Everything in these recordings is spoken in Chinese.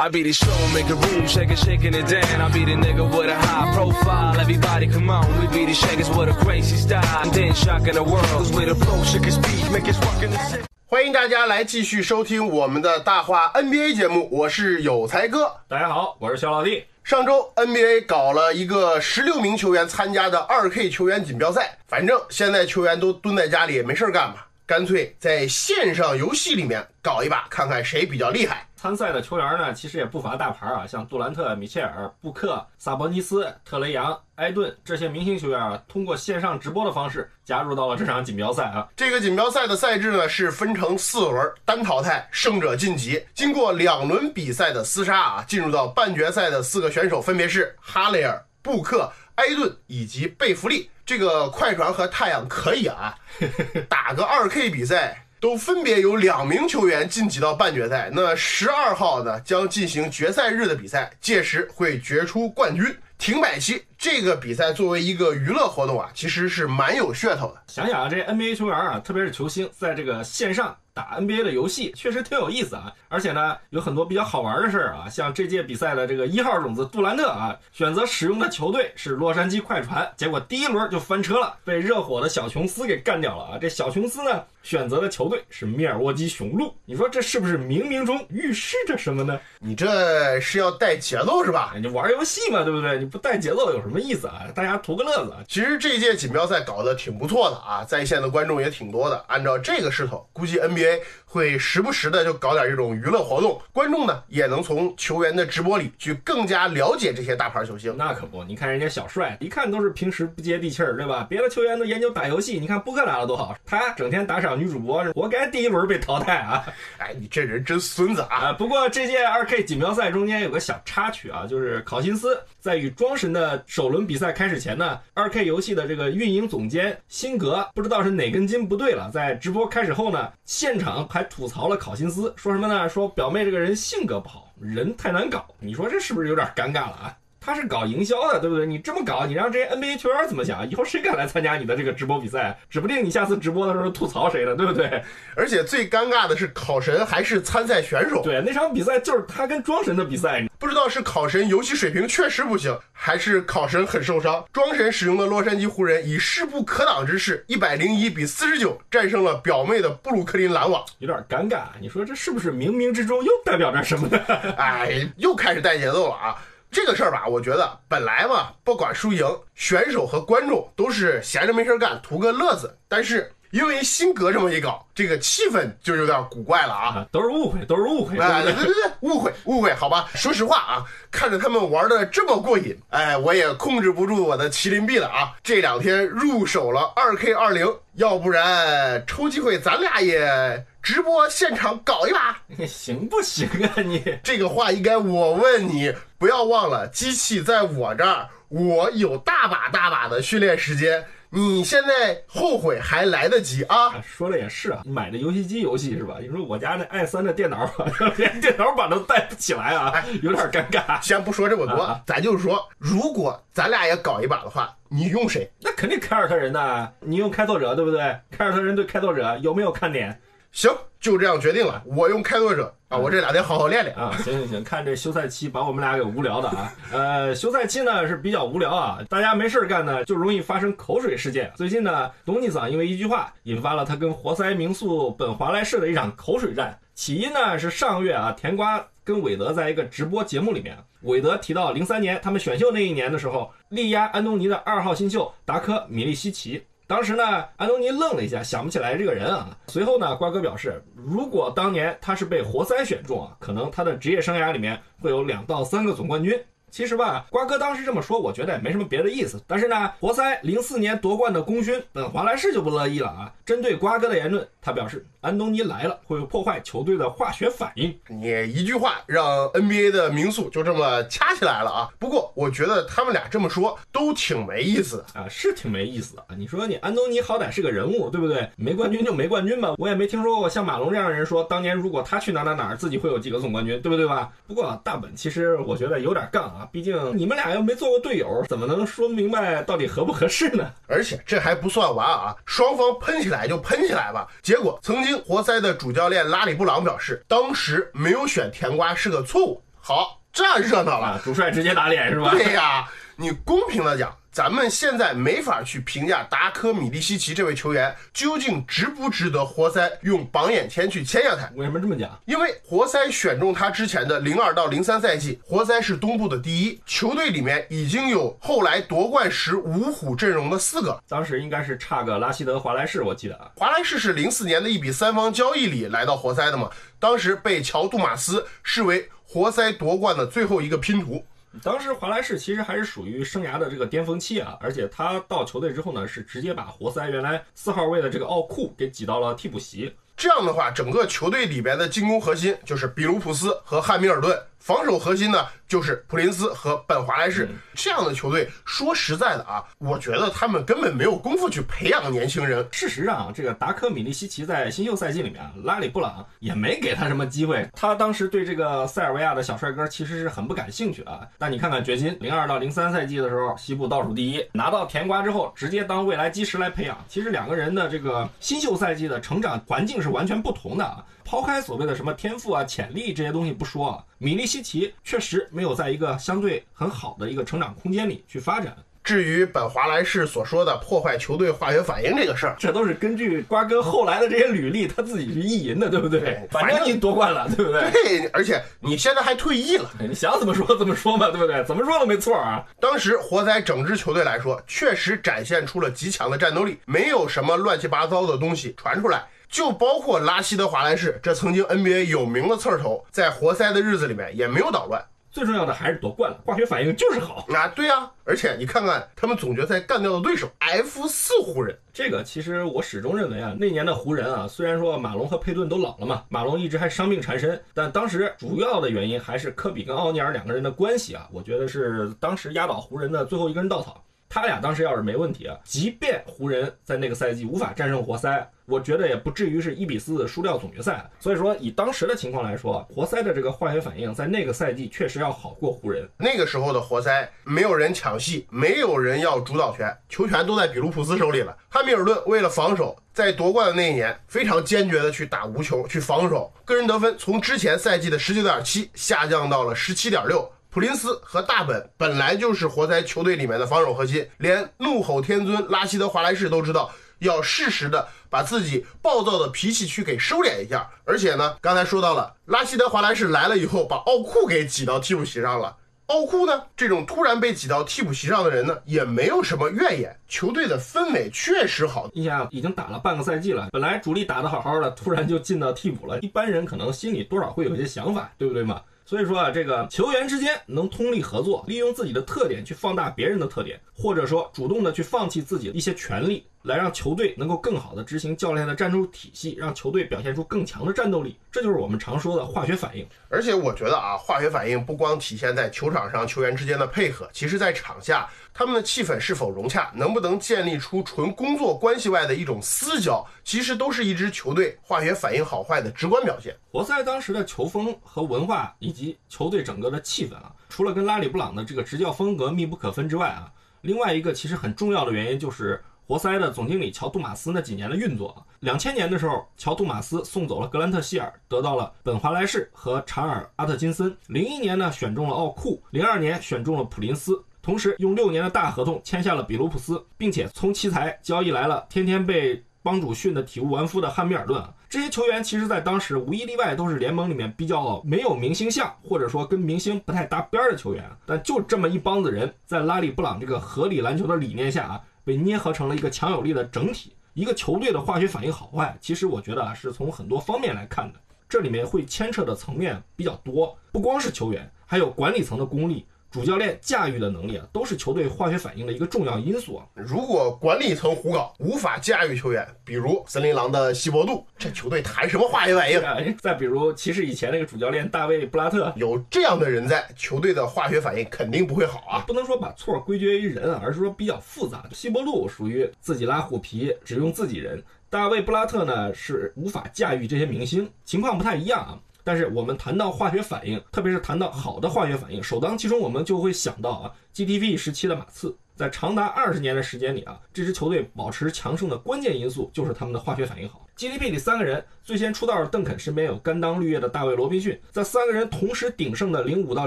I be the show, make a room, shaking, shaking it down. I be the nigga with a high profile. Everybody come on, we be the shakers with a crazy style. And then shocking the world, cause we the flow, shake his speed, make us rockin' the city. 欢迎大家来继续收听我们的大话 NBA 节目，我是有才哥。大家好，我是肖老弟。上周 NBA 搞了一个十六名球员参加的二 K 球员锦标赛，反正现在球员都蹲在家里也没事儿干嘛，干脆在线上游戏里面搞一把，看看谁比较厉害。参赛的球员呢，其实也不乏大牌啊，像杜兰特、米切尔、布克、萨博尼斯、特雷杨、埃顿这些明星球员啊，通过线上直播的方式加入到了这场锦标赛啊。这个锦标赛的赛制呢是分成四轮，单淘汰，胜者晋级。经过两轮比赛的厮杀啊，进入到半决赛的四个选手分别是哈雷尔、布克、埃顿以及贝弗利。这个快船和太阳可以啊，打个二 K 比赛。都分别有两名球员晋级到半决赛。那十二号呢将进行决赛日的比赛，届时会决出冠军。停摆期这个比赛作为一个娱乐活动啊，其实是蛮有噱头的。想想啊，这 NBA 球员啊，特别是球星，在这个线上打 NBA 的游戏，确实挺有意思啊。而且呢，有很多比较好玩的事儿啊，像这届比赛的这个一号种子杜兰特啊，选择使用的球队是洛杉矶快船，结果第一轮就翻车了，被热火的小琼斯给干掉了啊。这小琼斯呢，选择的球队是密尔沃基雄鹿，你说这是不是冥冥中预示着什么呢？你这是要带节奏是吧？你玩游戏嘛，对不对？你不带节奏有什么意思啊？大家图个乐子啊。其实这届锦标赛搞得挺不错的啊，在线的观众也挺多的。按照这个势头，估计 NBA 会时不时的就搞点这种娱乐活动，观众呢也能从球员的直播里去更加了解这些大牌球星。那可不，你看人家小帅，一看都是平时不接地气儿，对吧？别的球员都研究打游戏，你看波克打的多好，他整天打赏女主播，活该第一轮被淘汰啊！哎，你这人真孙子啊！啊，不过这届二 K 锦标赛中间有个小插曲啊，就是考辛斯在与庄神的首轮比赛开始前呢，二 K 游戏的这个运营总监辛格不知道是哪根筋不对了，在直播开始后呢，现场还吐槽了考辛斯，说什么呢？说表妹这个人性格不好，人太难搞。你说这是不是有点尴尬了啊？他是搞营销的，对不对？你这么搞，你让这些 NBA 球员怎么想？以后谁敢来参加你的这个直播比赛？指不定你下次直播的时候吐槽谁呢，对不对？而且最尴尬的是，考神还是参赛选手。对，那场比赛就是他跟庄神的比赛。不知道是考神游戏水平确实不行，还是考神很受伤。庄神使用的洛杉矶湖人以势不可挡之势，一百零一比四十九战胜了表妹的布鲁克林篮网，有点尴尬。你说这是不是冥冥之中又代表着什么呢？哎，又开始带节奏了啊！这个事儿吧，我觉得本来嘛，不管输赢，选手和观众都是闲着没事干，图个乐子。但是因为辛格这么一搞，这个气氛就有点古怪了啊！啊，都是误会，都是误会。哎，对不对？对对对，误会误会，好吧。说实话啊，看着他们玩的这么过瘾，哎，我也控制不住我的麒麟臂了啊！这两天入手了二 K 二零，要不然抽机会咱俩也直播现场搞一把。行不行啊你？这个话应该我问你，不要忘了，机器在我这儿，我有大把大把的训练时间。你现在后悔还来得及啊！说的也是啊，买的游戏机游戏是吧？你说我家那 i 三的电脑连电脑版都带不起来啊，有点尴尬。先不说这么多，啊咱就是说，如果咱俩也搞一把的话，你用谁？那肯定凯尔特人呐，你用开拓者对不对？凯尔特人对开拓者有没有看点？行，就这样决定了。我用开拓者啊，我这俩得好好练练。啊，行行行，看这休赛期把我们俩给无聊的啊。呃，休赛期呢是比较无聊啊，大家没事儿干呢，就容易发生口水事件。最近呢，东尼桑因为一句话引发了他跟活塞名宿本华莱士的一场口水战。起因呢是上个月啊，甜瓜跟韦德在一个直播节目里面，韦德提到零三年他们选秀那一年的时候，力压安东尼的二号新秀达科米利西奇。当时呢，安东尼愣了一下，想不起来这个人啊。随后呢，瓜哥表示，如果当年他是被活塞选中啊，可能他的职业生涯里面会有两到三个总冠军。其实吧，瓜哥当时这么说，我觉得也没什么别的意思。但是呢，活塞零四年夺冠的功勋本华莱士就不乐意了啊。针对瓜哥的言论，他表示安东尼来了会破坏球队的化学反应。你一句话让 NBA 的名宿就这么掐起来了啊！不过我觉得他们俩这么说都挺没意思的。啊，是挺没意思的。你说你安东尼好歹是个人物，对不对？没冠军就没冠军吧。我也没听说过像马龙这样的人说，当年如果他去哪哪哪，自己会有几个总冠军，对不对吧？不过大本其实我觉得有点杠啊，毕竟你们俩又没做过队友，怎么能说明白到底合不合适呢？而且这还不算完啊，双方喷起来就喷起来吧。结果曾经活塞的主教练拉里布朗表示，当时没有选甜瓜是个错误。好，这样热闹了。啊，主帅直接打脸是吧？对呀，你公平的讲，咱们现在没法去评价达科米利西奇这位球员究竟值不值得活塞用榜眼签去签下他。为什么这么讲？因为活塞选中他之前的零二到零三赛季，活塞是东部的第一，球队里面已经有后来夺冠时五虎阵容的四个。当时应该是差个拉希德·华莱士，我记得啊。华莱士是零四年的一笔三方交易里来到活塞的嘛，当时被乔·杜马斯视为活塞夺冠的最后一个拼图。当时华莱士其实还是属于生涯的这个巅峰期啊，而且他到球队之后呢，是直接把活塞原来四号位的这个奥库给挤到了替补席。这样的话，整个球队里边的进攻核心就是比卢普斯和汉密尔顿，防守核心呢就是普林斯和本华莱士。这样的球队，说实在的啊，我觉得他们根本没有功夫去培养年轻人。事实上，这个达科米利西奇在新秀赛季里面，拉里布朗也没给他什么机会。他当时对这个塞尔维亚的小帅哥其实是很不感兴趣啊。但你看看掘金，零二到零三赛季的时候，西部倒数第一，拿到甜瓜之后，直接当未来基石来培养。其实两个人的这个新秀赛季的成长环境是完全不同的啊。抛开所谓的什么天赋啊、潜力这些东西不说啊，米利西奇确实没有在一个相对很好的一个成长空间里去发展。至于本华莱士所说的破坏球队化学反应这个事儿，这都是根据瓜哥后来的这些履历，他自己去意淫的，对不对？对反正你夺冠了，对不对？对，而且你现在还退役了。你想怎么说怎么说嘛，对不对？怎么说都没错啊。当时活塞整支球队来说，确实展现出了极强的战斗力，没有什么乱七八糟的东西传出来。就包括拉希德·华莱士这曾经 NBA 有名的刺儿头，在活塞的日子里面也没有捣乱。最重要的还是夺冠了，化学反应就是好。啊，对呀、而且你看看他们总决赛干掉的对手 F 四湖人，这个其实我始终认为啊，那年的湖人啊，虽然说马龙和佩顿都老了嘛，马龙一直还伤病缠身，但当时主要的原因还是科比跟奥尼尔两个人的关系啊，我觉得是当时压倒湖人的最后一根稻草。他俩当时要是没问题啊，即便湖人在那个赛季无法战胜活塞，我觉得也不至于是一比四输掉总决赛。所以说，以当时的情况来说，活塞的这个化学反应在那个赛季确实要好过湖人。那个时候的活塞没有人抢戏，没有人要主导权，球权都在比卢普斯手里了。汉密尔顿为了防守，在夺冠的那一年非常坚决的去打无球，去防守，个人得分从之前赛季的十九点七下降到了十七点六。普林斯和大本本来就是活塞球队里面的防守核心，连怒吼天尊拉希德·华莱士都知道要适时的把自己暴躁的脾气去给收敛一下。而且呢，刚才说到了拉希德·华莱士来了以后，把奥库给挤到替补席上了。奥库呢，这种突然被挤到替补席上的人呢，也没有什么怨言。球队的氛围确实好，你想已经打了半个赛季了，本来主力打得好好的，突然就进到替补了，一般人可能心里多少会有一些想法，对不对嘛？所以说啊，这个球员之间能通力合作，利用自己的特点去放大别人的特点，或者说主动的去放弃自己的一些权利，来让球队能够更好的执行教练的战术体系，让球队表现出更强的战斗力。这就是我们常说的化学反应。而且我觉得啊，化学反应不光体现在球场上球员之间的配合，其实在场下他们的气氛是否融洽，能不能建立出纯工作关系外的一种私交，其实都是一支球队化学反应好坏的直观表现。活塞当时的球风和文化，以及球队整个的气氛啊，除了跟拉里布朗的这个执教风格密不可分之外啊，另外一个其实很重要的原因就是活塞的总经理乔杜马斯那几年的运作啊。两千年的时候，乔杜马斯送走了格兰特希尔，得到了本华莱士和查尔阿特金森。零一年呢，选中了奥库，零二年选中了普林斯。同时，用六年的大合同签下了比卢普斯，并且从奇才交易来了天天被帮主训的体无完肤的汉密尔顿，这些球员其实在当时无一例外都是联盟里面比较没有明星相，或者说跟明星不太搭边的球员。但就这么一帮子人，在拉里布朗这个合理篮球的理念下啊，被捏合成了一个强有力的整体。一个球队的化学反应好坏，其实我觉得啊，是从很多方面来看的。这里面会牵扯的层面比较多，不光是球员，还有管理层的功力。主教练驾驭的能力啊，都是球队化学反应的一个重要因素啊。如果管理层胡搞，无法驾驭球员，比如森林狼的西伯杜，这球队谈什么化学反应？啊，再比如骑士以前那个主教练大卫布拉特，有这样的人在，球队的化学反应肯定不会好啊。不能说把错归结于人啊，而是说比较复杂。西伯杜属于自己拉虎皮，只用自己人；大卫布拉特呢是无法驾驭这些明星，情况不太一样啊。但是我们谈到化学反应，特别是谈到好的化学反应，首当其冲我们就会想到啊，GDP 时期的马刺，在长达二十年的时间里啊，这支球队保持强盛的关键因素就是他们的化学反应好。GDP 里三个人最先出道的邓肯身边有甘当绿叶的大卫罗宾逊，在三个人同时鼎盛的零五到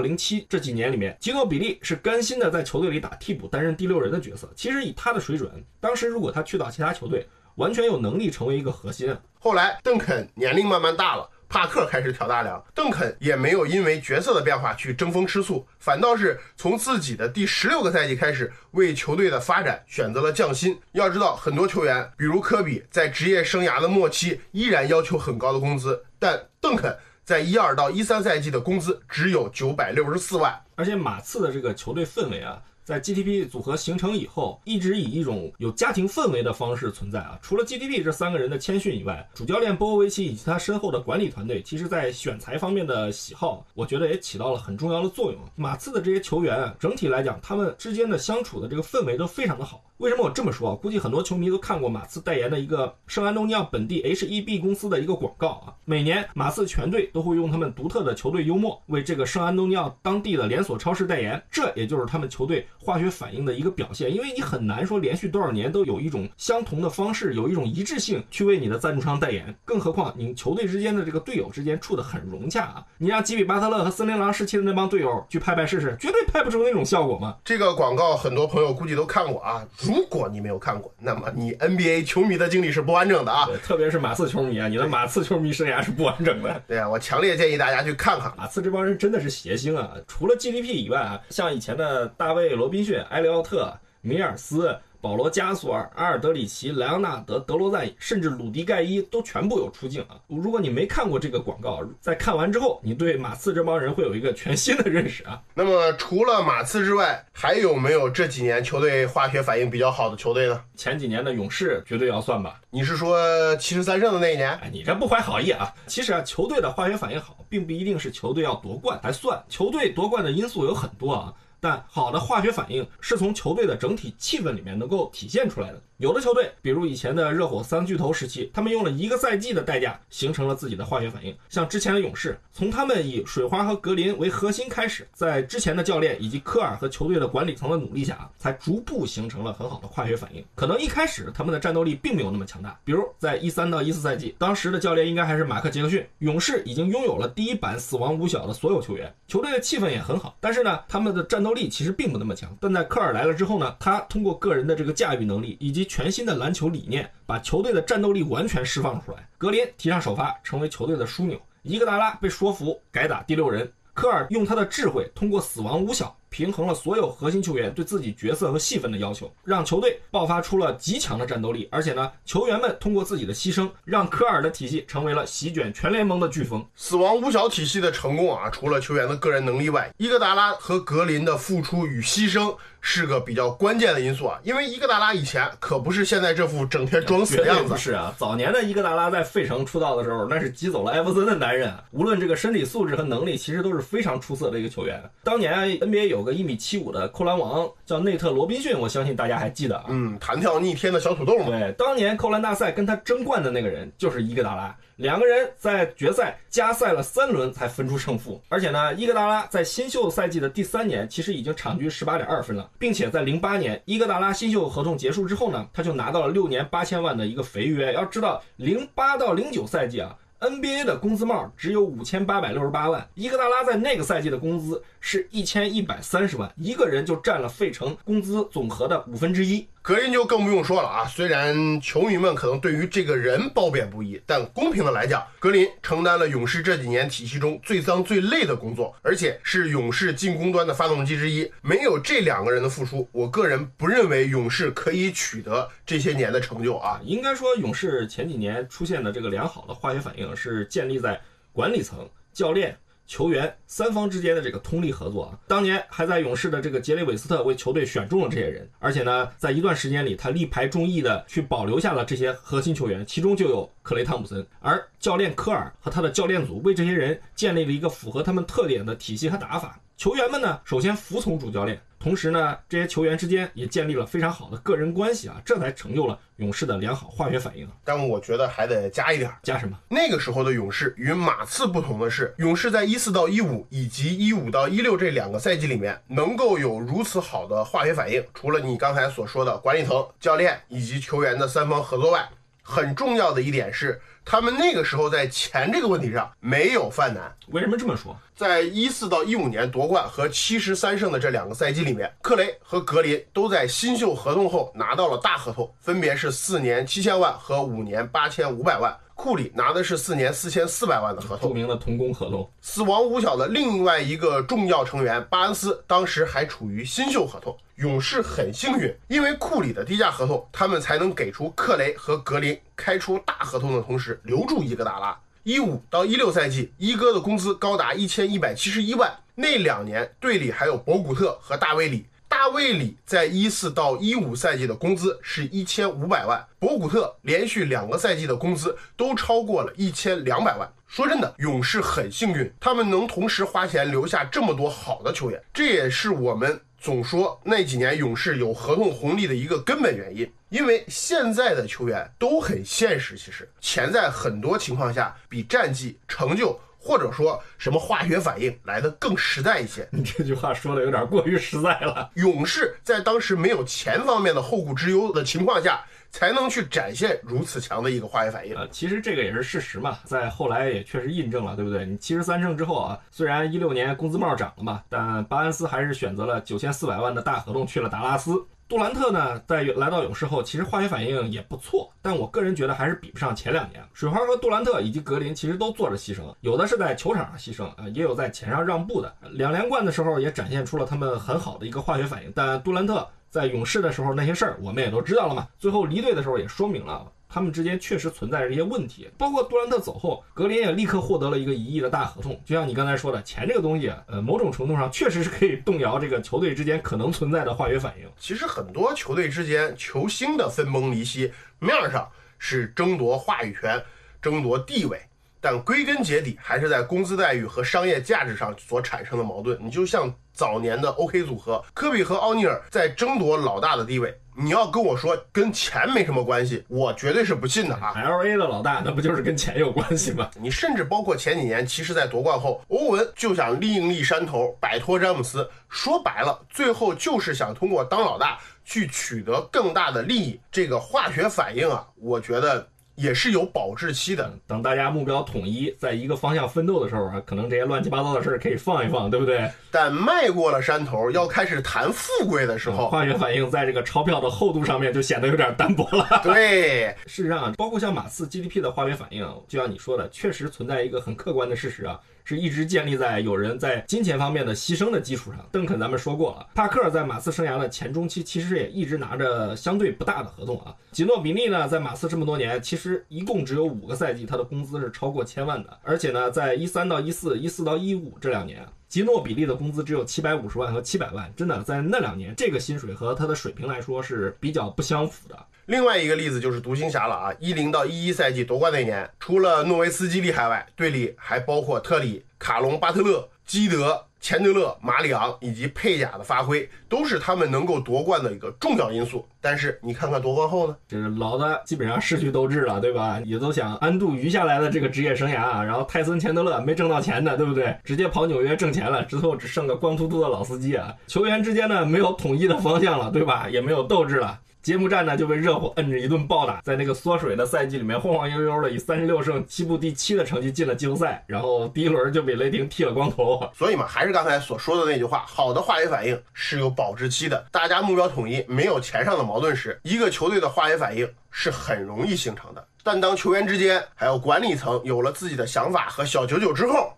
零七这几年里面，吉诺比利是甘心的在球队里打替补，担任第六人的角色。其实以他的水准，当时如果他去到其他球队，完全有能力成为一个核心。后来邓肯年龄慢慢大了。帕克开始挑大梁，邓肯也没有因为角色的变化去争风吃醋，反倒是从自己的第十六个赛季开始，为球队的发展选择了降薪。要知道，很多球员，比如科比，在职业生涯的末期依然要求很高的工资，但邓肯在一二到一三赛季的工资只有九百六十四万。而且马刺的这个球队氛围啊。在 GTP 组合形成以后，一直以一种有家庭氛围的方式存在啊。除了 GTP 这三个人的谦逊以外，主教练波波维奇以及他身后的管理团队，其实在选材方面的喜好，我觉得也起到了很重要的作用。马刺的这些球员整体来讲，他们之间的相处的这个氛围都非常的好。为什么我这么说啊？估计很多球迷都看过马刺代言的一个圣安东尼奥本地 H-E-B 公司的一个广告啊。每年马刺全队都会用他们独特的球队幽默为这个圣安东尼奥当地的连锁超市代言，这也就是他们球队化学反应的一个表现。因为你很难说连续多少年都有一种相同的方式，有一种一致性去为你的赞助商代言。更何况你球队之间的这个队友之间处的很融洽啊。你让吉米巴特勒和森林狼时期的那帮队友去拍拍试试，绝对拍不出那种效果嘛。这个广告很多朋友估计都看过啊。如果你没有看过，那么你 NBA 球迷的经历是不完整的啊！对，特别是马刺球迷啊，你的马刺球迷生涯是不完整的。对啊，我强烈建议大家去看看马刺这帮人真的是邪星啊！除了 GDP 以外啊，像以前的大卫罗宾逊、埃利奥特、米尔斯。保罗·加索尔、阿尔德里奇、莱昂纳德、德罗赞，甚至鲁迪·盖伊都全部有出镜啊！如果你没看过这个广告，在看完之后，你对马刺这帮人会有一个全新的认识啊！那么，除了马刺之外，还有没有这几年球队化学反应比较好的球队呢？前几年的勇士绝对要算吧？你是说七十三胜的那一年？哎，你这不怀好意啊！其实啊，球队的化学反应好，并不一定是球队要夺冠才算。球队夺冠的因素有很多啊。但好的化学反应是从球队的整体气氛里面能够体现出来的。有的球队，比如以前的热火三巨头时期，他们用了一个赛季的代价形成了自己的化学反应。像之前的勇士，从他们以水花和格林为核心开始，在之前的教练以及科尔和球队的管理层的努力下，才逐步形成了很好的化学反应。可能一开始他们的战斗力并没有那么强大，比如在一三到一四赛季，当时的教练应该还是马克杰克逊，勇士已经拥有了第一版死亡五小的所有球员，球队的气氛也很好。但是呢，他们的战斗力其实并不那么强。但在科尔来了之后呢，他通过个人的这个驾驭能力以及全新的篮球理念，把球队的战斗力完全释放出来。格林提上首发，成为球队的枢纽；伊戈达拉被说服，改打第六人。科尔用他的智慧，通过死亡五小。平衡了所有核心球员对自己角色和戏份的要求，让球队爆发出了极强的战斗力。而且呢，球员们通过自己的牺牲，让科尔的体系成为了席卷全联盟的飓风。死亡五小体系的成功啊，除了球员的个人能力外，伊戈达拉和格林的付出与牺牲是个比较关键的因素啊。因为伊戈达拉以前可不是现在这副整天装死的样子。是啊，早年的伊戈达拉在费城出道的时候，那是挤走了艾弗森的男人。无论这个身体素质和能力，其实都是非常出色的一个球员。当年 NBA 有个一米七五的。扣篮王叫内特罗宾逊，我相信大家还记得啊。嗯，弹跳逆天的小土豆嘛。对，当年扣篮大赛跟他争冠的那个人就是伊戈达拉，两个人在决赛加赛了三轮才分出胜负。而且呢，伊戈达拉在新秀赛季的第三年，其实已经场均十八点二分了，并且在零八年伊戈达拉新秀合同结束之后呢，他就拿到了六年八千万的一个肥约。要知道，零八到零九赛季啊。NBA 的工资帽只有五千八百六十八万，伊戈达拉在那个赛季的工资是一千一百三十万，一个人就占了费城工资总和的五分之一。格林就更不用说了啊！虽然球迷们可能对于这个人褒贬不一，但公平的来讲，格林承担了勇士这几年体系中最脏最累的工作，而且是勇士进攻端的发动机之一。没有这两个人的付出，我个人不认为勇士可以取得这些年的成就啊！应该说，勇士前几年出现的这个良好的化学反应是建立在管理层、教练。球员三方之间的这个通力合作啊。当年还在勇士的这个杰里韦斯特为球队选中了这些人，而且呢，在一段时间里，他力排众议的去保留下了这些核心球员，其中就有克雷汤普森。而教练科尔和他的教练组为这些人建立了一个符合他们特点的体系和打法。球员们呢，首先服从主教练，同时呢，这些球员之间也建立了非常好的个人关系啊，这才成就了勇士的良好化学反应。但我觉得还得加一点儿。加什么？那个时候的勇士与马刺不同的是，勇士在一四到一五以及一五到一六这两个赛季里面，能够有如此好的化学反应，除了你刚才所说的管理层、教练以及球员的三方合作外，很重要的一点是，他们那个时候在钱这个问题上没有犯难。为什么这么说？在一四到一五年夺冠和七十三胜的这两个赛季里面，克雷和格林都在新秀合同后拿到了大合同，分别是四年七千万和五年八千五百万。库里拿的是四年四千四百万的合同。著名的童工合同。死亡五小的另外一个重要成员巴恩斯，当时还处于新秀合同。勇士很幸运，因为库里的低价合同，他们才能给出克雷和格林开出大合同的同时，留住伊戈达拉。一五到一六赛季，伊戈的工资高达一千一百七十一万。那两年队里还有博古特和大卫里。大卫里在一四到一五赛季的工资是一千五百万，博古特连续两个赛季的工资都超过了一千两百万。说真的，勇士很幸运，他们能同时花钱留下这么多好的球员，这也是我们总说那几年勇士有合同红利的一个根本原因。因为现在的球员都很现实，其实钱在很多情况下比战绩成就。或者说什么化学反应来的更实在一些？你这句话说的有点过于实在了。勇士在当时没有钱方面的后顾之忧的情况下，才能去展现如此强的一个化学反应。呃，其实这个也是事实嘛，在后来也确实印证了，对不对？你七十三胜之后啊，虽然一六年工资帽涨了嘛，但巴恩斯还是选择了九千四百万的大合同去了达拉斯。杜兰特呢，在来到勇士后，其实化学反应也不错，但我个人觉得还是比不上前两年。水花和杜兰特以及格林其实都做着牺牲，有的是在球场上牺牲，呃，也有在钱上让步的。两连冠的时候也展现出了他们很好的一个化学反应，但杜兰特在勇士的时候那些事儿我们也都知道了嘛。最后离队的时候也说明了。他们之间确实存在着一些问题，包括杜兰特走后，格林也立刻获得了一个一亿的大合同。就像你刚才说的，钱这个东西，呃，某种程度上确实是可以动摇这个球队之间可能存在的化学反应。其实很多球队之间球星的分崩离析，面上是争夺话语权、争夺地位，但归根结底还是在工资待遇和商业价值上所产生的矛盾。你就像早年的 OK 组合，科比和奥尼尔在争夺老大的地位。你要跟我说跟钱没什么关系，我绝对是不信的啊！L A 的老大，那不就是跟钱有关系吗？你甚至包括前几年，其实在夺冠后，欧文就想另立山头，摆脱詹姆斯。说白了，最后就是想通过当老大去取得更大的利益。这个化学反应啊，我觉得。也是有保质期的。等大家目标统一，在一个方向奋斗的时候啊，可能这些乱七八糟的事儿可以放一放，对不对？但迈过了山头，要开始谈富贵的时候，化学反应在这个钞票的厚度上面就显得有点单薄了。对，事实上，包括像马刺 GDP 的化学反应，就像你说的，确实存在一个很客观的事实啊。是一直建立在有人在金钱方面的牺牲的基础上。邓肯咱们说过了，帕克在马刺生涯的前中期其实也一直拿着相对不大的合同啊。吉诺比利呢，在马刺这么多年，其实一共只有五个赛季他的工资是超过千万的，而且呢，在一三到一四、一四到一五这两年，吉诺比利的工资只有七百五十万和七百万，真的在那两年，这个薪水和他的水平来说是比较不相符的。另外一个例子就是独行侠了啊，一零到一一赛季夺冠那年，除了诺维斯基厉害外，队里还包括特里、卡隆、巴特勒、基德、钱德勒、马里昂以及佩贾的发挥，都是他们能够夺冠的一个重要因素。但是你看看夺冠后呢，就是老的基本上失去斗志了，对吧？也都想安度余下来的这个职业生涯啊。然后泰森、钱德勒没挣到钱的，对不对？直接跑纽约挣钱了，之后只剩个光秃秃的老司机啊。球员之间呢，没有统一的方向了，对吧？也没有斗志了。揭幕战呢就被热火摁着一顿暴打，在那个缩水的赛季里面晃晃悠悠的以三十六胜西部第七的成绩进了季后赛，然后第一轮就被雷霆剃了光头。所以嘛，还是刚才所说的那句话，好的化学反应是有保质期的。大家目标统一，没有钱上的矛盾时，一个球队的化学反应是很容易形成的。但当球员之间还有管理层有了自己的想法和小九九之后，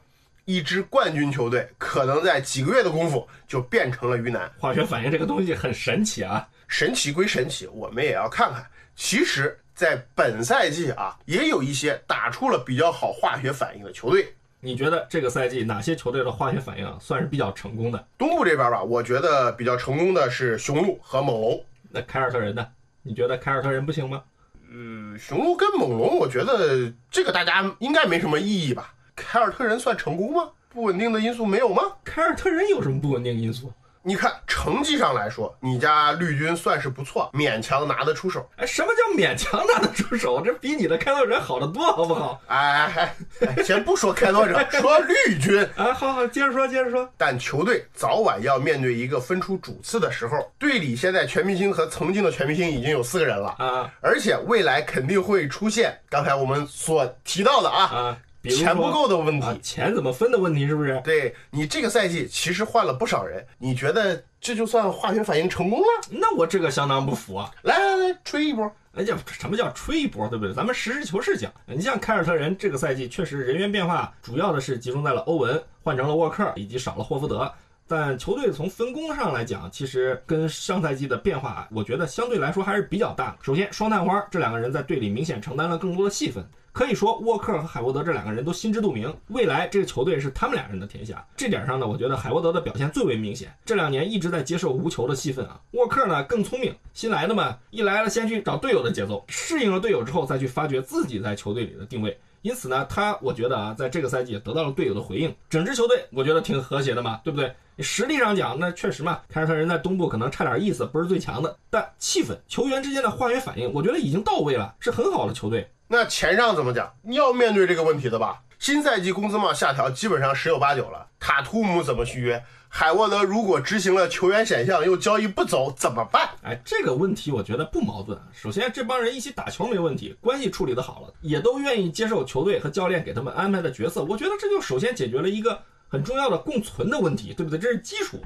一支冠军球队可能在几个月的功夫就变成了鱼腩。化学反应这个东西很神奇啊。神奇归神奇，我们也要看看。其实，在本赛季啊，也有一些打出了比较好化学反应的球队。你觉得这个赛季哪些球队的化学反应啊算是比较成功的？东部这边吧，我觉得比较成功的是雄鹿和猛龙。那凯尔特人呢？你觉得凯尔特人不行吗？嗯，雄鹿跟猛龙，我觉得这个大家应该没什么异议吧？凯尔特人算成功吗？不稳定的因素没有吗？凯尔特人有什么不稳定因素？你看成绩上来说，你家绿军算是不错，勉强拿得出手。哎，什么叫勉强拿得出手？这比你的开拓者好得多，好不好？哎哎哎，先不说开拓者，说绿军。啊，好好，接着说，接着说。但球队早晚要面对一个分出主次的时候，队里现在全明星和曾经的全明星已经有四个人了啊，而且未来肯定会出现刚才我们所提到的啊啊，比如钱不够的问题。啊，钱怎么分的问题，是不是？对你这个赛季其实换了不少人，你觉得这就算化学反应成功了？那我这个相当不服啊！来来来，吹一波！哎叫，什么叫吹一波，对不对？咱们实事求是讲。你像凯尔特人这个赛季确实人员变化，主要的是集中在了欧文换成了沃克，以及少了霍福德。但球队从分工上来讲，其实跟上赛季的变化，我觉得相对来说还是比较大的。首先，双探花这两个人在队里明显承担了更多的戏份。可以说，沃克和海沃德这两个人都心知肚明，未来这个球队是他们俩人的天下。这点上呢，我觉得海沃德的表现最为明显。这两年一直在接受无球的戏份啊。沃克呢更聪明，新来的嘛，一来了先去找队友的节奏，适应了队友之后再去发掘自己在球队里的定位。因此呢，他我觉得啊，在这个赛季得到了队友的回应，整支球队我觉得挺和谐的嘛，对不对？实力上讲，那确实嘛，凯尔特人在东部可能差点意思，不是最强的，但气氛、球员之间的化学反应，我觉得已经到位了，是很好的球队。那钱上怎么讲？你要面对这个问题的吧？新赛季工资帽下调基本上十有八九了。塔图姆怎么续约？海沃德如果执行了球员选项又交易不走怎么办？哎，这个问题我觉得不矛盾。首先，这帮人一起打球没问题，关系处理的好了，也都愿意接受球队和教练给他们安排的角色。我觉得这就首先解决了一个很重要的共存的问题，对不对？这是基础。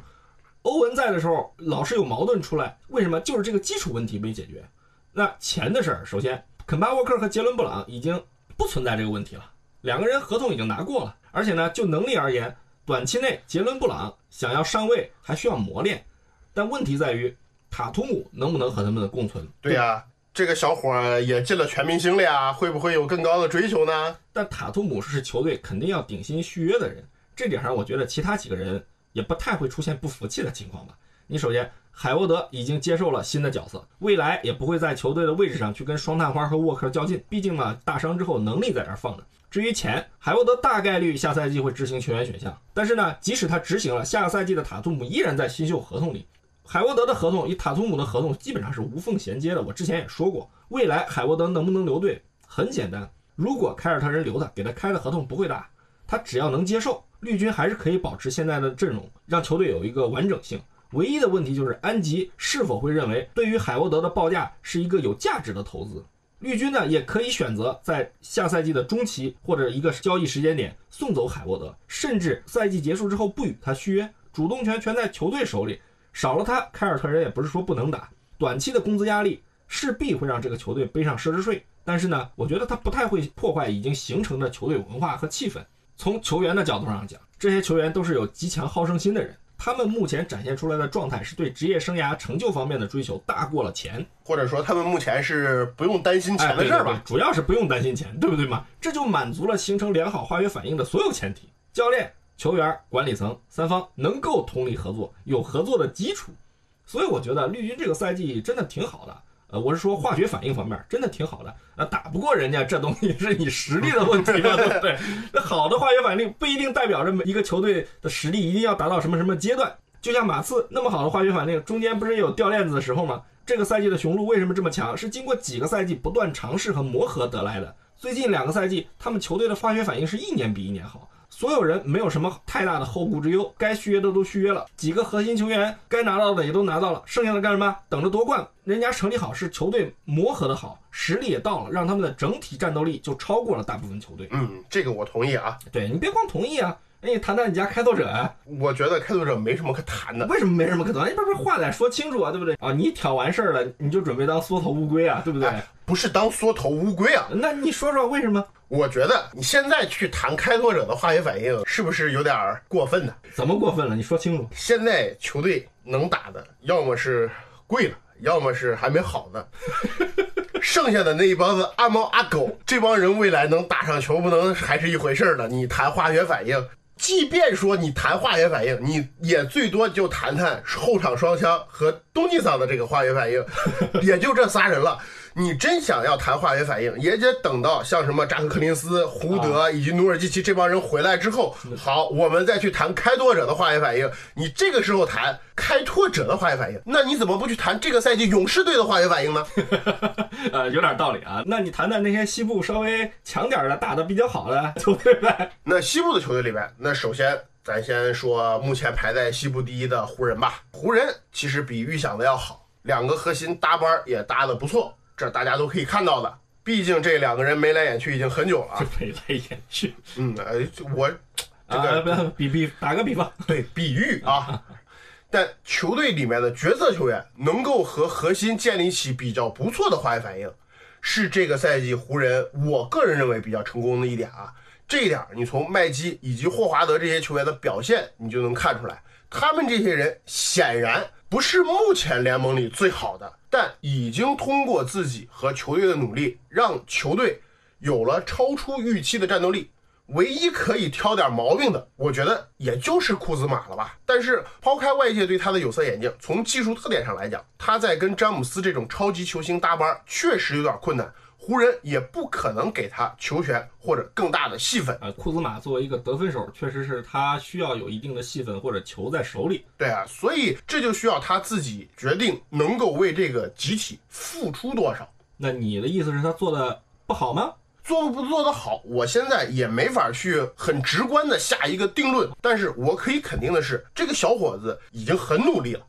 欧文在的时候老是有矛盾出来，为什么？就是这个基础问题没解决。那钱的事儿，首先。肯巴沃克和杰伦布朗已经不存在这个问题了，两个人合同已经拿过了，而且呢，就能力而言，短期内杰伦布朗想要上位还需要磨练，但问题在于塔图姆能不能和他们的共存？对呀，这个小伙也进了全明星了呀，会不会有更高的追求呢？但塔图姆是球队肯定要顶薪续约的人，这点上我觉得其他几个人也不太会出现不服气的情况吧。你首先。海沃德已经接受了新的角色，未来也不会在球队的位置上去跟双探花和沃克较劲。毕竟嘛，大伤之后能力在这儿放着。至于钱，海沃德大概率下赛季会执行球员选项，但是呢，即使他执行了，下个赛季的塔图姆依然在新秀合同里。海沃德的合同与塔图姆的合同基本上是无缝衔接的。我之前也说过，未来海沃德能不能留队，很简单，如果凯尔特人留他，给他开的合同不会大，他只要能接受，绿军还是可以保持现在的阵容，让球队有一个完整性。唯一的问题就是安吉是否会认为对于海沃德的报价是一个有价值的投资。绿军呢也可以选择在下赛季的中期或者一个交易时间点送走海沃德，甚至赛季结束之后不与他续约，主动权全在球队手里。少了他，凯尔特人也不是说不能打。短期的工资压力势必会让这个球队背上奢侈税，但是呢，我觉得他不太会破坏已经形成的球队文化和气氛。从球员的角度上讲，这些球员都是有极强好胜心的人。他们目前展现出来的状态是对职业生涯成就方面的追求大过了钱，或者说他们目前是不用担心钱的事儿吧？主要是不用担心钱，对不对嘛？这就满足了形成良好化学反应的所有前提：教练、球员、管理层三方能够同力合作，有合作的基础。所以我觉得绿军这个赛季真的挺好的。呃，我是说化学反应方面真的挺好的。那打不过人家，这东西是你实力的问题嘛，对不对？那好的化学反应不一定代表着每一个球队的实力一定要达到什么什么阶段。就像马刺那么好的化学反应，中间不是有掉链子的时候吗？这个赛季的雄鹿为什么这么强？是经过几个赛季不断尝试和磨合得来的。最近两个赛季，他们球队的化学反应是一年比一年好。所有人没有什么太大的后顾之忧，该续约的都续约了，几个核心球员该拿到的也都拿到了，剩下的干什么？等着夺冠。人家成绩好是球队磨合的好，实力也到了，让他们的整体战斗力就超过了大部分球队。嗯，这个我同意啊。对你别光同意啊，那你谈谈你家开拓者啊。我觉得开拓者没什么可谈的。为什么没什么可谈？你不是话得说清楚啊，对不对？啊，你挑完事儿了，你就准备当缩头乌龟啊，对不对？不是当缩头乌龟啊。那你说说为什么？我觉得你现在去谈开拓者的化学反应，是不是有点过分呢？怎么过分了？你说清楚。现在球队能打的，要么是贵了，要么是还没好呢。剩下的那一帮子阿猫阿狗，这帮人未来能打上球不能还是一回事儿呢。你谈化学反应，即便说你谈化学反应，你也最多就谈谈后场双枪和东尼桑的这个化学反应，也就这仨人了。你真想要谈化学反应，也得等到像什么扎克·克林斯、胡德以及努尔基奇这帮人回来之后，好，我们再去谈开拓者的化学反应。你这个时候谈开拓者的化学反应，那你怎么不去谈这个赛季勇士队的化学反应呢？呃，有点道理啊。那你谈谈那些西部稍微强点儿的、打的比较好的球队呗？那西部的球队里边，那首先咱先说目前排在西部第一的湖人吧。湖人其实比预想的要好，两个核心搭班儿也搭的不错。这大家都可以看到的，毕竟这两个人眉来眼去已经很久了。眉来眼去，嗯，呃，我这个不比比打个比方，对比喻啊。但球队里面的角色球员能够和核心建立起比较不错的化学反应，是这个赛季湖人我个人认为比较成功的一点啊。这一点你从麦基以及霍华德这些球员的表现，你就能看出来，他们这些人显然不是目前联盟里最好的。但已经通过自己和球队的努力，让球队有了超出预期的战斗力。唯一可以挑点毛病的，我觉得也就是库兹马了吧。但是抛开外界对他的有色眼镜，从技术特点上来讲，他在跟詹姆斯这种超级球星搭班，确实有点困难。湖人也不可能给他球权或者更大的戏份。啊，库兹马作为一个得分手，确实是他需要有一定的戏份或者球在手里。对啊，所以这就需要他自己决定能够为这个集体付出多少。那你的意思是，他做的不好吗？做不做得好，我现在也没法去很直观的下一个定论。但是我可以肯定的是，这个小伙子已经很努力了。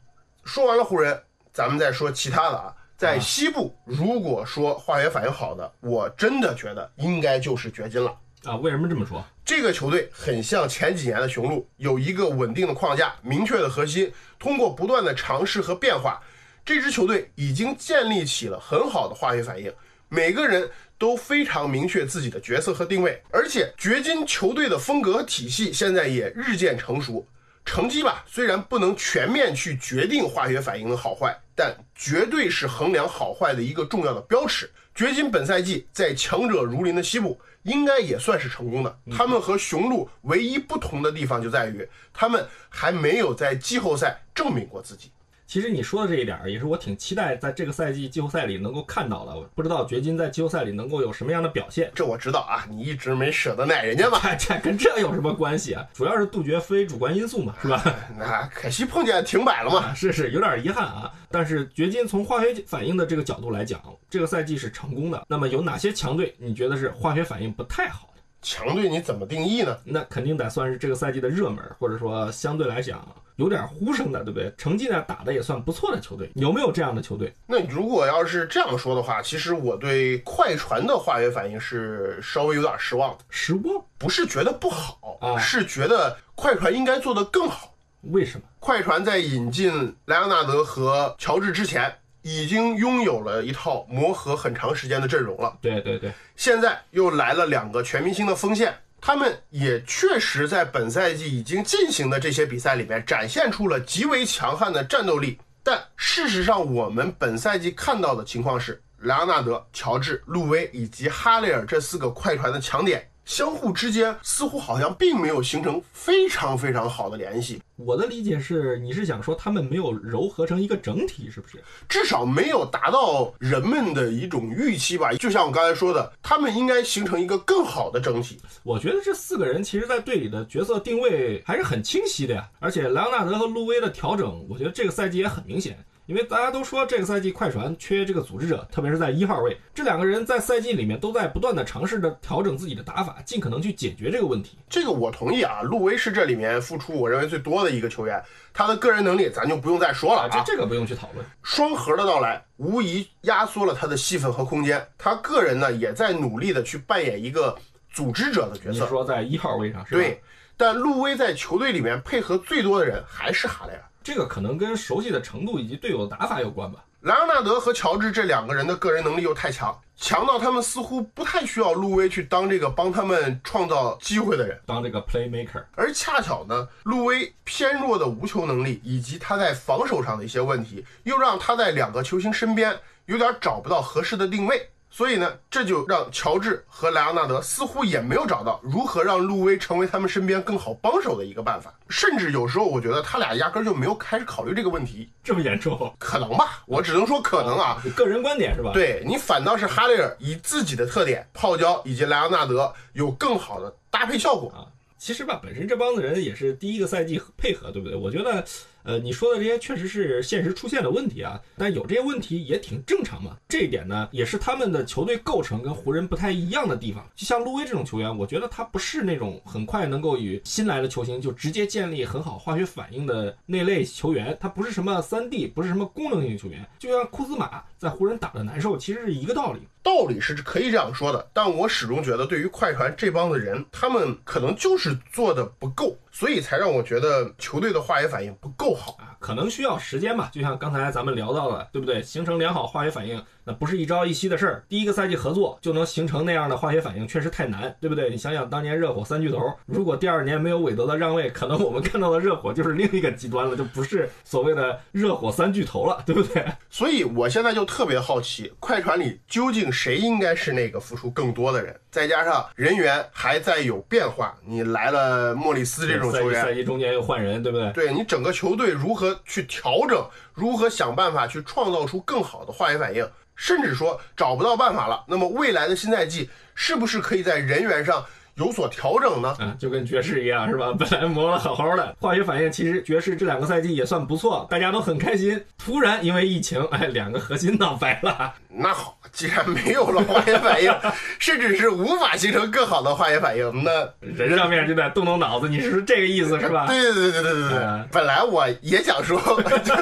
说完了湖人，咱们再说其他的啊。在西部，如果说化学反应好的，我真的觉得应该就是掘金了啊！为什么这么说？这个球队很像前几年的雄鹿，有一个稳定的框架、明确的核心，通过不断的尝试和变化，这支球队已经建立起了很好的化学反应。每个人都非常明确自己的角色和定位，而且掘金球队的风格和体系现在也日渐成熟。成绩吧，虽然不能全面去决定化学反应的好坏，但绝对是衡量好坏的一个重要的标尺。掘金本赛季在强者如林的西部，应该也算是成功的。他们和雄鹿唯一不同的地方就在于，他们还没有在季后赛证明过自己。其实你说的这一点儿，也是我挺期待在这个赛季季后赛里能够看到的。我不知道掘金在季后赛里能够有什么样的表现？这我知道啊，你一直没舍得奶人家嘛。这跟这有什么关系啊？主要是杜绝非主观因素嘛，是吧？那可惜碰见停摆了嘛。是是，有点遗憾啊。但是掘金从化学反应的这个角度来讲，这个赛季是成功的。那么有哪些强队你觉得是化学反应不太好的？强队你怎么定义呢？那肯定得算是这个赛季的热门，或者说相对来讲。有点呼声的，对不对？成绩呢打的也算不错的球队，有没有这样的球队？那如果要是这样说的话，其实我对快船的化学反应是稍微有点失望的。失望？不是觉得不好啊，是觉得快船应该做得更好。为什么？快船在引进莱昂纳德和乔治之前，已经拥有了一套磨合很长时间的阵容了。对对对，现在又来了两个全明星的锋线。他们也确实在本赛季已经进行的这些比赛里面展现出了极为强悍的战斗力，但事实上，我们本赛季看到的情况是，莱昂纳德、乔治、路威以及哈雷尔这四个快船的强点。相互之间似乎好像并没有形成非常非常好的联系。我的理解是，你是想说他们没有糅合成一个整体，是不是？至少没有达到人们的一种预期吧。就像我刚才说的，他们应该形成一个更好的整体。我觉得这四个人其实在队里的角色定位还是很清晰的呀。而且莱昂纳德和路威的调整，我觉得这个赛季也很明显。因为大家都说这个赛季快船缺这个组织者，特别是在一号位，这两个人在赛季里面都在不断的尝试着调整自己的打法，尽可能去解决这个问题。这个我同意啊，路威是这里面付出我认为最多的一个球员，他的个人能力咱就不用再说了啊，这这个不用去讨论。双核的到来无疑压缩了他的戏份和空间，他个人呢也在努力的去扮演一个组织者的角色。你说在一号位上是吧？对，但路威在球队里面配合最多的人还是哈雷尔。这个可能跟熟悉的程度以及队友的打法有关吧。莱昂纳德和乔治这两个人的个人能力又太强，强到他们似乎不太需要路威去当这个帮他们创造机会的人。当这个 playmaker，而恰巧呢，路威偏弱的无球能力以及他在防守上的一些问题，又让他在两个球星身边有点找不到合适的定位。所以呢，这就让乔治和莱昂纳德似乎也没有找到如何让路威成为他们身边更好帮手的一个办法。甚至有时候，我觉得他俩压根儿就没有开始考虑这个问题。这么严重？可能吧，我只能说可能啊。个人观点是吧？对你反倒是哈雷尔以自己的特点，泡椒以及莱昂纳德有更好的搭配效果。啊，其实吧，本身这帮子人也是第一个赛季配合，对不对？我觉得，呃，你说的这些确实是现实出现的问题啊，但有这些问题也挺正常嘛。这一点呢，也是他们的球队构成跟湖人不太一样的地方。就像路威这种球员，我觉得他不是那种很快能够与新来的球星就直接建立很好化学反应的那类球员，他不是什么三 D，不是什么功能性球员。就像库兹马在湖人打的难受，其实是一个道理。道理是可以这样说的，但我始终觉得，对于快船这帮子人，他们可能就是做的不够，所以才让我觉得球队的化学反应不够好。啊，可能需要时间吧。就像刚才咱们聊到的，对不对？形成良好化学反应，那不是一朝一夕的事儿。第一个赛季合作就能形成那样的化学反应，确实太难，对不对？你想想当年热火三巨头，如果第二年没有韦德的让位，可能我们看到的热火就是另一个极端了，就不是所谓的热火三巨头了，对不对？所以我现在就特别好奇，快船里究竟谁应该是那个付出更多的人？再加上人员还在有变化，你来了莫里斯这种球员赛季中间又换人，对不对？对你整个球队如何去调整，如何想办法去创造出更好的化学反应，甚至说找不到办法了，那么未来的新赛季是不是可以在人员上有所调整呢？啊，就跟爵士一样，是吧？本来磨得好好的，化学反应其实爵士这两个赛季也算不错，大家都很开心。突然因为疫情，哎，两个核心闹掰了。那好，既然没有了化学反应，甚至是无法形成更好的化学反应，那人上面就得动动脑子，你是说这个意思是吧？对对对对对对对嗯。本来我也想说，就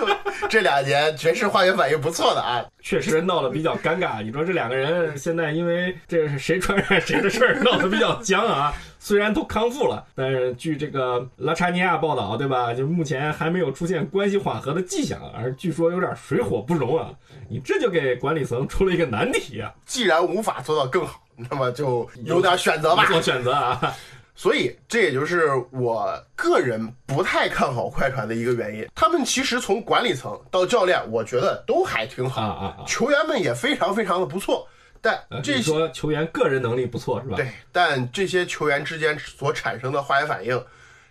这两年爵士化学反应不错的啊，确实闹得比较尴尬。你说这两个人现在因为这是谁传染谁的事儿闹得比较僵啊。虽然都康复了，但是据这个拉查尼亚报道，对吧？就目前还没有出现关系缓和的迹象，而据说有点水火不容啊。你这就给管理层出了一个难题啊，既然无法做到更好，那么就有点选择吧。做选择啊。所以这也就是我个人不太看好快船的一个原因。他们其实从管理层到教练，我觉得都还挺好，啊啊啊！球员们也非常非常的不错。但呃这些球员个人能力不错是吧？对，但这些球员之间所产生的化学反应，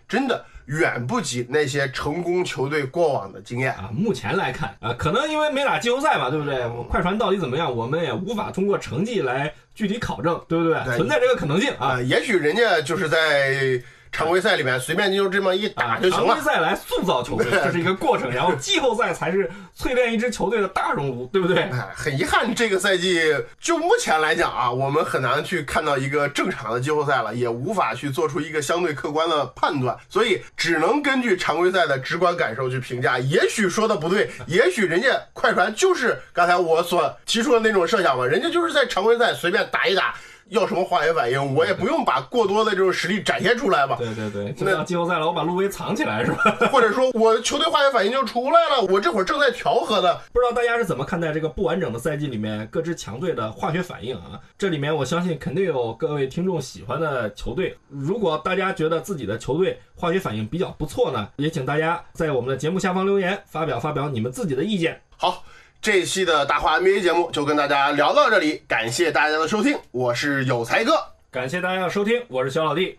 真的远不及那些成功球队过往的经验。啊，目前来看啊，可能因为没打季后赛嘛，对不对？我快船到底怎么样，我们也无法通过成绩来具体考证，对不对？对存在这个可能性啊啊，也许人家就是在常规赛里面随便就这么一打啊！就行了。常规赛来塑造球队，这是一个过程，然后季后赛才是淬炼一支球队的大熔炉，对不对？哎，很遗憾，这个赛季就目前来讲啊，我们很难去看到一个正常的季后赛了，也无法去做出一个相对客观的判断，所以只能根据常规赛的直观感受去评价。也许说的不对，也许人家快船就是刚才我所提出的那种设想吧，人家就是在常规赛随便打一打。要什么化学反应，我也不用把过多的这种实力展现出来吧，对对对，就到季后赛了，我把路威藏起来是吧？或者说我球队化学反应就出来了，我这会儿正在调和呢，不知道大家是怎么看待这个不完整的赛季里面各支强队的化学反应啊？这里面我相信肯定有各位听众喜欢的球队。如果大家觉得自己的球队化学反应比较不错呢，也请大家在我们的节目下方留言，发表发表你们自己的意见。好，这一期的大话 NBA 节目就跟大家聊到这里，感谢大家的收听，我是有才哥，感谢大家的收听，我是小老弟，